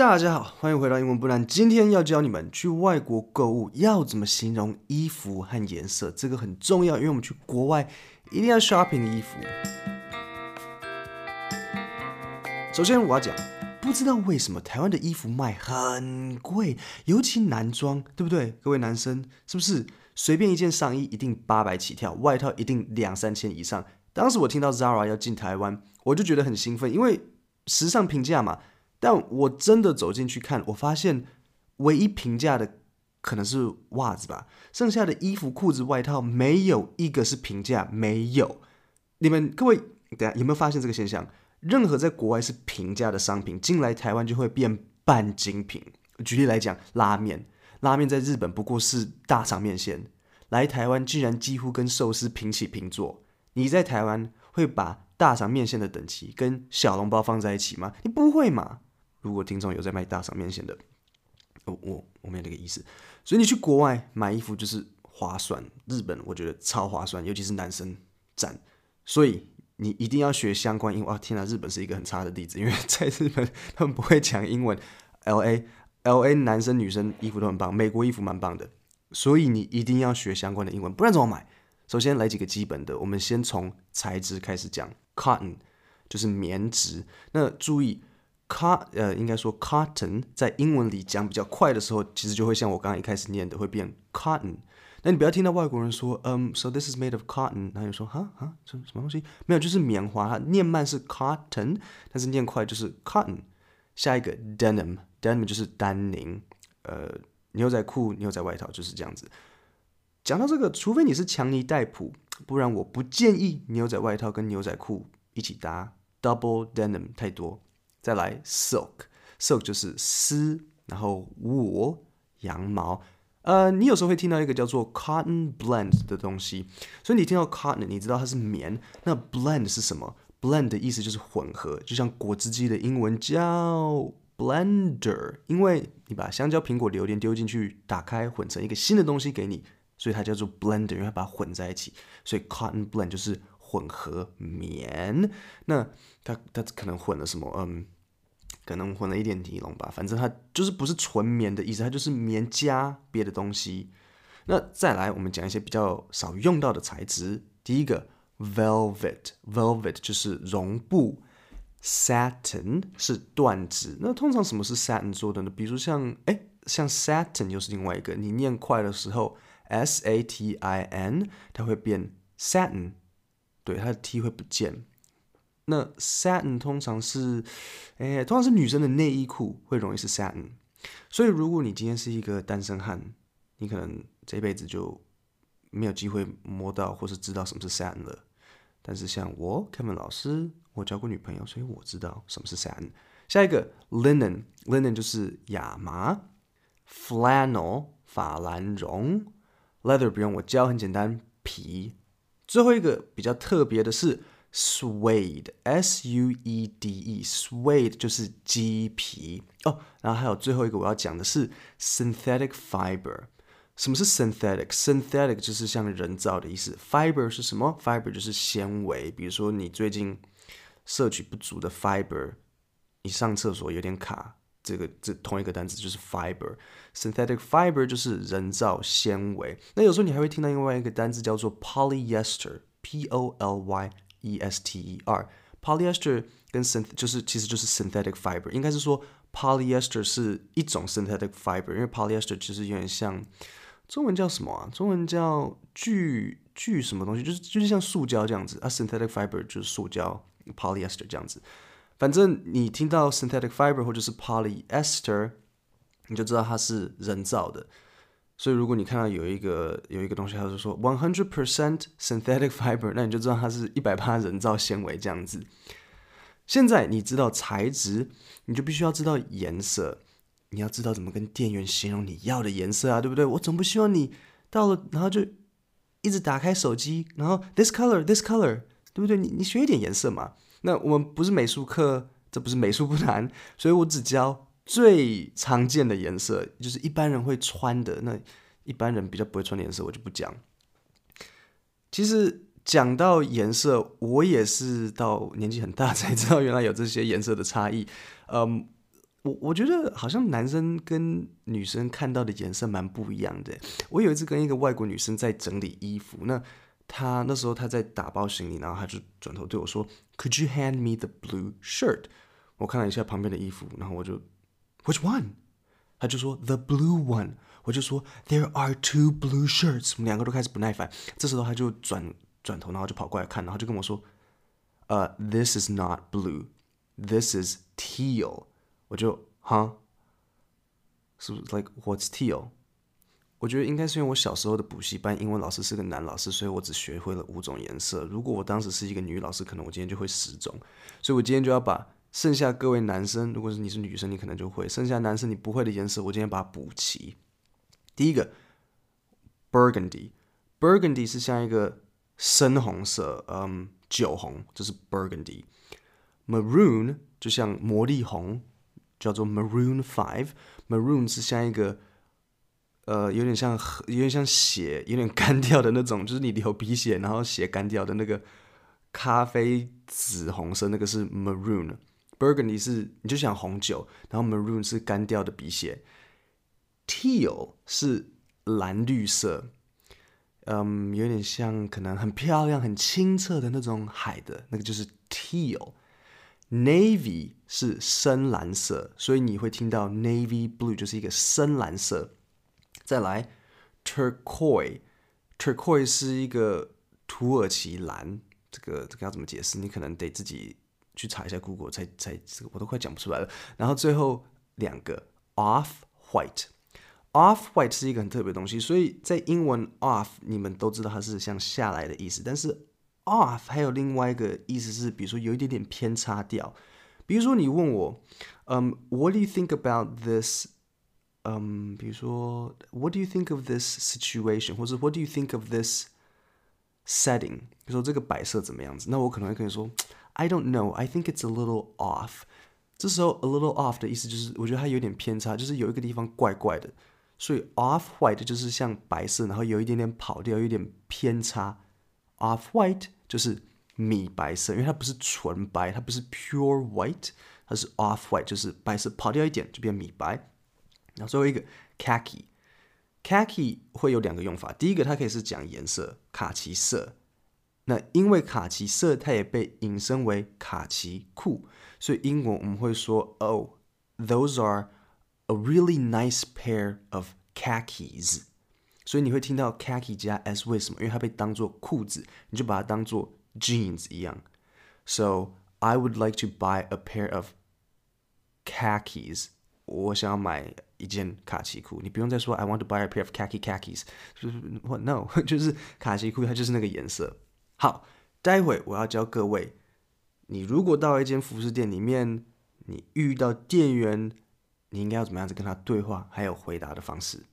大家好，欢迎回到英文不难。今天要教你们去外国购物要怎么形容衣服和颜色，这个很重要，因为我们去国外一定要 shopping 的衣服。首先我要讲，不知道为什么台湾的衣服卖很贵，尤其男装，对不对？各位男生是不是随便一件上衣一定八百起跳，外套一定两三千以上？当时我听到 Zara 要进台湾，我就觉得很兴奋，因为时尚平价嘛。但我真的走进去看，我发现唯一平价的可能是袜子吧，剩下的衣服、裤子、外套没有一个是平价，没有。你们各位，等下有没有发现这个现象？任何在国外是平价的商品进来台湾就会变半精品。举例来讲，拉面，拉面在日本不过是大肠面线，来台湾竟然几乎跟寿司平起平坐。你在台湾会把大肠面线的等级跟小笼包放在一起吗？你不会嘛？如果听众有在卖大赏面线的，我我我没有那个意思，所以你去国外买衣服就是划算。日本我觉得超划算，尤其是男生赞。所以你一定要学相关英文。哇，天哪，日本是一个很差的例子，因为在日本他们不会讲英文。LA LA 男生女生衣服都很棒，美国衣服蛮棒的，所以你一定要学相关的英文，不然怎么买？首先来几个基本的，我们先从材质开始讲。Cotton 就是棉质，那注意。Cot 呃，应该说 cotton 在英文里讲比较快的时候，其实就会像我刚刚一开始念的，会变 cotton。那你不要听到外国人说，嗯、um,，so this is made of cotton，然后就说，哈哈，这什么东西？没有，就是棉花。它念慢是 cotton，但是念快就是 cotton。下一个 denim，denim 就是丹宁，呃，牛仔裤、牛仔外套就是这样子。讲到这个，除非你是强尼戴普，不然我不建议牛仔外套跟牛仔裤一起搭，double denim 太多。再来，silk，silk 就是丝，然后 wool 羊毛。呃，你有时候会听到一个叫做 cotton blend 的东西，所以你听到 cotton，你知道它是棉。那 blend 是什么？blend 的意思就是混合，就像果汁机的英文叫 blender，因为你把香蕉、苹果、榴莲丢进去，打开混成一个新的东西给你，所以它叫做 blender，因为它把它混在一起。所以 cotton blend 就是。混合棉，那它它可能混了什么？嗯，可能混了一点尼龙吧。反正它就是不是纯棉的意思，它就是棉加别的东西。那再来，我们讲一些比较少用到的材质。第一个，velvet，velvet 就是绒布，satin 是缎子。那通常什么是 satin 做的呢？比如像哎，像 satin 又是另外一个，你念快的时候，s a t i n，它会变 satin。对，它的 T 会不见。那 satin 通常是，哎，通常是女生的内衣裤会容易是 satin。所以如果你今天是一个单身汉，你可能这辈子就没有机会摸到或是知道什么是 satin 了。但是像我 Kevin 老师，我交过女朋友，所以我知道什么是 satin。下一个 linen，linen 就是亚麻，flannel 法兰绒，leather 不用我教，很简单，皮。最后一个比较特别的是 suede，s u e d e，suede 就是鸡皮哦。然后还有最后一个我要讲的是 synthetic fiber。什么是 synthetic？synthetic 就是像人造的意思。fiber 是什么？fiber 就是纤维。比如说你最近摄取不足的 fiber，你上厕所有点卡。这个这同一个单词就是 fiber，synthetic fiber 就是人造纤维。那有时候你还会听到另外一个单词叫做 polyester，p o l y e s t e r，polyester 跟 synt 就是其实就是 synthetic fiber，应该是说 polyester 是一种 synthetic fiber，因为 polyester 其实有点像中文叫什么啊？中文叫聚聚什么东西？就是就是像塑胶这样子啊，synthetic fiber 就是塑胶 polyester 这样子。反正你听到 synthetic fiber 或者是 polyester，你就知道它是人造的。所以如果你看到有一个有一个东西，它就说 one hundred percent synthetic fiber，那你就知道它是一百趴人造纤维这样子。现在你知道材质，你就必须要知道颜色。你要知道怎么跟店员形容你要的颜色啊，对不对？我总不希望你到了然后就一直打开手机，然后 this color this color，对不对？你你学一点颜色嘛。那我们不是美术课，这不是美术不难，所以我只教最常见的颜色，就是一般人会穿的。那一般人比较不会穿的颜色，我就不讲。其实讲到颜色，我也是到年纪很大才知道原来有这些颜色的差异。嗯，我我觉得好像男生跟女生看到的颜色蛮不一样的。我有一次跟一个外国女生在整理衣服，那她那时候她在打包行李，然后她就转头对我说：“Could you hand me the blue shirt？” 我看了一下旁边的衣服，然后我就：“Which one？” 她就说：“The blue one。”我就说：“There are two blue shirts。”我们两个都开始不耐烦。这时候她就转转头，然后就跑过来看，然后就跟我说：“呃、uh,，This is not blue. This is teal.” 我就哈，是不是 like what's teal？我觉得应该是因为我小时候的补习班英文老师是个男老师，所以我只学会了五种颜色。如果我当时是一个女老师，可能我今天就会十种。所以我今天就要把剩下各位男生，如果是你是女生，你可能就会剩下男生你不会的颜色，我今天把它补齐。第一个，burgundy，burgundy 是像一个深红色，嗯，酒红，这是 burgundy。maroon 就像魔力红。叫做 Maroon Five，Maroon 是像一个，呃，有点像有点像血，有点干掉的那种，就是你流鼻血，然后血干掉的那个咖啡紫红色，那个是 Maroon。Burgundy 是你就想红酒，然后 Maroon 是干掉的鼻血。Teal 是蓝绿色，嗯，有点像可能很漂亮、很清澈的那种海的那个就是 Teal。Navy 是深蓝色，所以你会听到 navy blue 就是一个深蓝色。再来，turquoise，turquoise 是一个土耳其蓝，这个这个要怎么解释？你可能得自己去查一下 Google 才才这个我都快讲不出来了。然后最后两个 off white，off white 是一个很特别的东西，所以在英文 off 你们都知道它是像下来的意思，但是。off 还有另外一个意思是，比如说有一点点偏差掉。比如说你问我，嗯、，What do you think about this？嗯、比如说，What do you think of this situation？或者 What do you think of this setting？比如说这个摆设怎么样子？那我可能会跟你说，I don't know. I think it's a little off。这时候 a little off 的意思就是，我觉得它有点偏差，就是有一个地方怪怪的。所以 off white 就是像白色，然后有一点点跑调，有点偏差。off white 就是米白色，因为它不是纯白，它不是 pure white，它是 off white，就是白色跑掉一点就变米白。然后最后一个 khaki，khaki 会有两个用法，第一个它可以是讲颜色，卡其色。那因为卡其色，它也被引申为卡其裤，所以英文我们会说，Oh, those are a really nice pair of khakis。所以你会听到 khaki 加 s 为什么？因为它被当做裤子，你就把它当做 jeans 一样。So I would like to buy a pair of khakis。我想要买一件卡其裤。你不用再说 I want to buy a pair of khaki khakis。就是 What no？就是卡其裤，它就是那个颜色。 好，待会我要教各位，你如果到一间服饰店里面，你遇到店员，你应该要怎么样子跟他对话，还有回答的方式。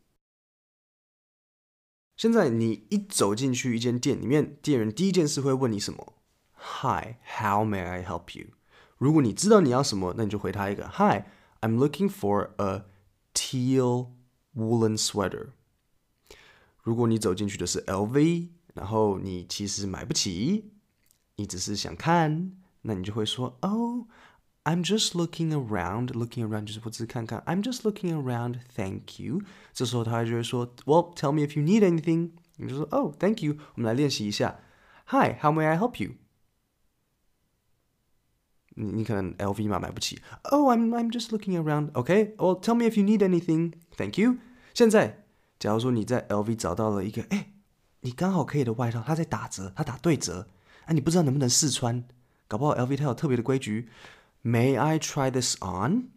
现在你一走进去一间店里面，店员第一件事会问你什么？Hi, how may I help you？如果你知道你要什么，那你就回他一个 Hi, I'm looking for a teal woolen sweater。如果你走进去的是 LV，然后你其实买不起，你只是想看，那你就会说哦。I'm just looking around, looking around 就是我只是看看。I'm just looking around, thank you。这时候他就会说，Well, tell me if you need anything。你就说，Oh, thank you。我们来练习一下。Hi, how may I help you？你你可能 LV 嘛买不起。Oh, I'm I'm just looking around. Okay. Well, tell me if you need anything. Thank you。现在，假如说你在 LV 找到了一个，哎， 你刚好可以的外套，它在打折，它打对折，啊，你不知道能不能试穿？搞不好 LV 它有特别的规矩。May I try this on？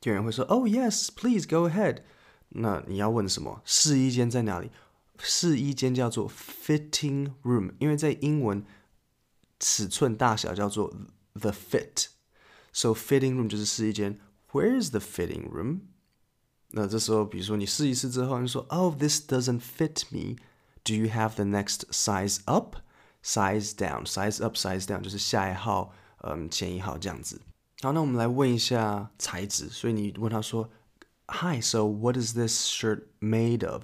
店员会说，Oh yes, please go ahead。那你要问什么？试衣间在哪里？试衣间叫做 fitting room，因为在英文尺寸大小叫做 the fit。So fitting room 就是试衣间。Where is the fitting room？那这时候，比如说你试一试之后，你说，Oh, this doesn't fit me. Do you have the next size up? Size down, size up, size down 就是下一号。嗯，前一号这样子。好，那我们来问一下材质。所以你问他说，Hi, so what is this shirt made of？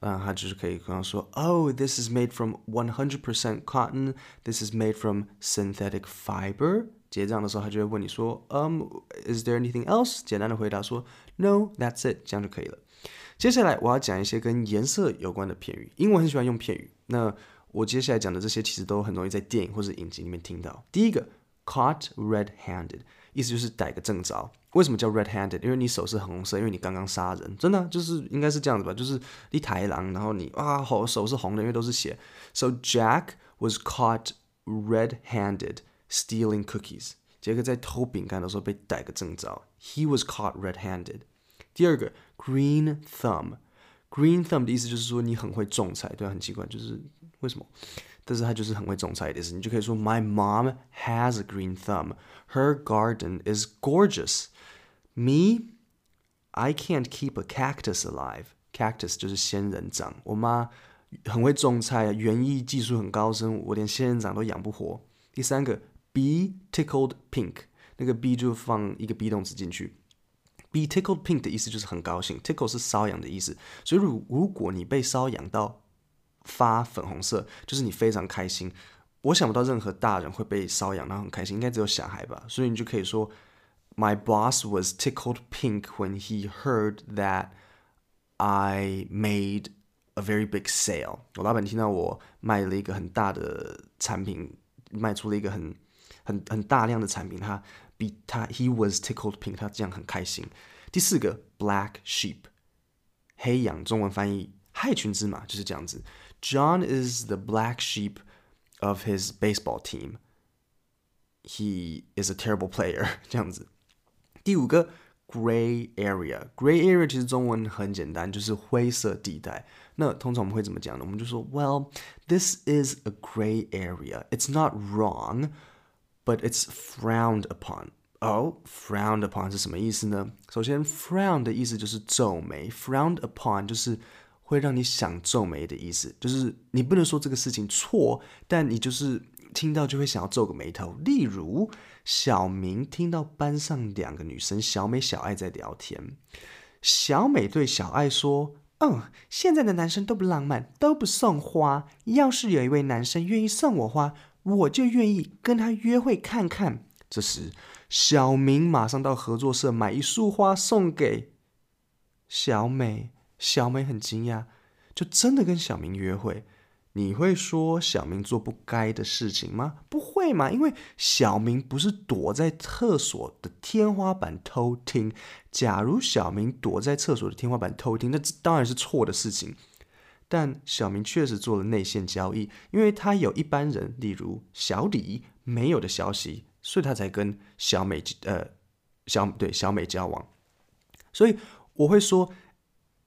啊，他就是可以跟他说，Oh, this is made from one hundred percent cotton. This is made from synthetic fiber. 结账的时候，他就会问你说，嗯、um,，Is there anything else？简单的回答说，No，that's it，这样就可以了。接下来我要讲一些跟颜色有关的片语，英文很喜欢用片语。那我接下来讲的这些其实都很容易在电影或者影集里面听到。第一个，caught red-handed，意思就是逮个正着。为什么叫 red-handed？因为你手是红色，因为你刚刚杀人，真的就是应该是这样子吧？就是你抬狼，然后你啊，手是红的，因为都是血。So Jack was caught red-handed stealing cookies。杰克在偷饼干的时候被逮个正着。He was caught red-handed。第二个，green thumb，green thumb 的意思就是说你很会种菜，对啊，很奇怪，就是为什么？但是他就是很会种菜的意思，你就可以说 My mom has a green thumb. Her garden is gorgeous. Me, I can't keep a cactus alive. Cactus 就是仙人掌。我妈很会种菜，园艺技术很高深，我连仙人掌都养不活。第三个 ，be tickled pink，那个 be 就放一个 be 动词进去。be tickled pink 的意思就是很高兴，tickle 是瘙痒的意思，所以如如果你被瘙痒到。发粉红色，就是你非常开心。我想不到任何大人会被瘙痒，然后很开心，应该只有小孩吧。所以你就可以说，My boss was tickled pink when he heard that I made a very big sale。我老板听到我卖了一个很大的产品，卖出了一个很很很大量的产品，他比他 he was tickled pink，他这样很开心。第四个，black sheep，黑羊，中文翻译害群之马，就是这样子。John is the black sheep of his baseball team. He is a terrible player. 这样子。第五个，gray area。gray area 其实中文很简单，就是灰色地带。那通常我们会怎么讲呢？我们就说，Well, this is a gray area. It's not wrong, but it's frowned upon. Oh, frowned upon 是什么意思呢？首先，frown 的意思就是皱眉，frowned upon 就是。会让你想皱眉的意思，就是你不能说这个事情错，但你就是听到就会想要皱个眉头。例如，小明听到班上两个女生小美、小爱在聊天，小美对小爱说：“嗯，现在的男生都不浪漫，都不送花。要是有一位男生愿意送我花，我就愿意跟他约会看看。”这时，小明马上到合作社买一束花送给小美。小美很惊讶，就真的跟小明约会。你会说小明做不该的事情吗？不会嘛，因为小明不是躲在厕所的天花板偷听。假如小明躲在厕所的天花板偷听，那当然是错的事情。但小明确实做了内线交易，因为他有一般人，例如小李没有的消息，所以他才跟小美呃小对小美交往。所以我会说。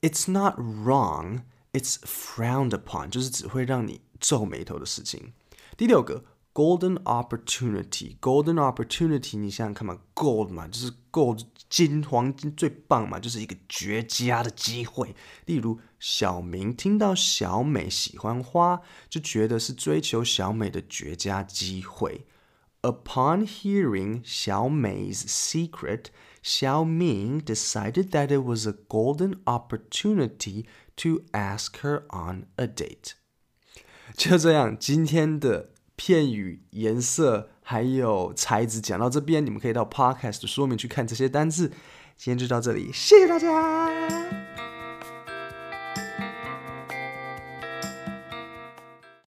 It's not wrong, it's frowned upon，就是只会让你皱眉头的事情。第六个 ，golden opportunity，golden opportunity，你想想看嘛，gold 嘛，就是 gold 金黄金最棒嘛，就是一个绝佳的机会。例如，小明听到小美喜欢花，就觉得是追求小美的绝佳机会。Upon hearing 小美's secret。小明 decided that it was a golden opportunity to ask her on a date。就这样，今天的 片语、颜色还有材质讲到这边，你们可以到 Podcast 的说明去看这些单字。今天就到这里，谢谢大家。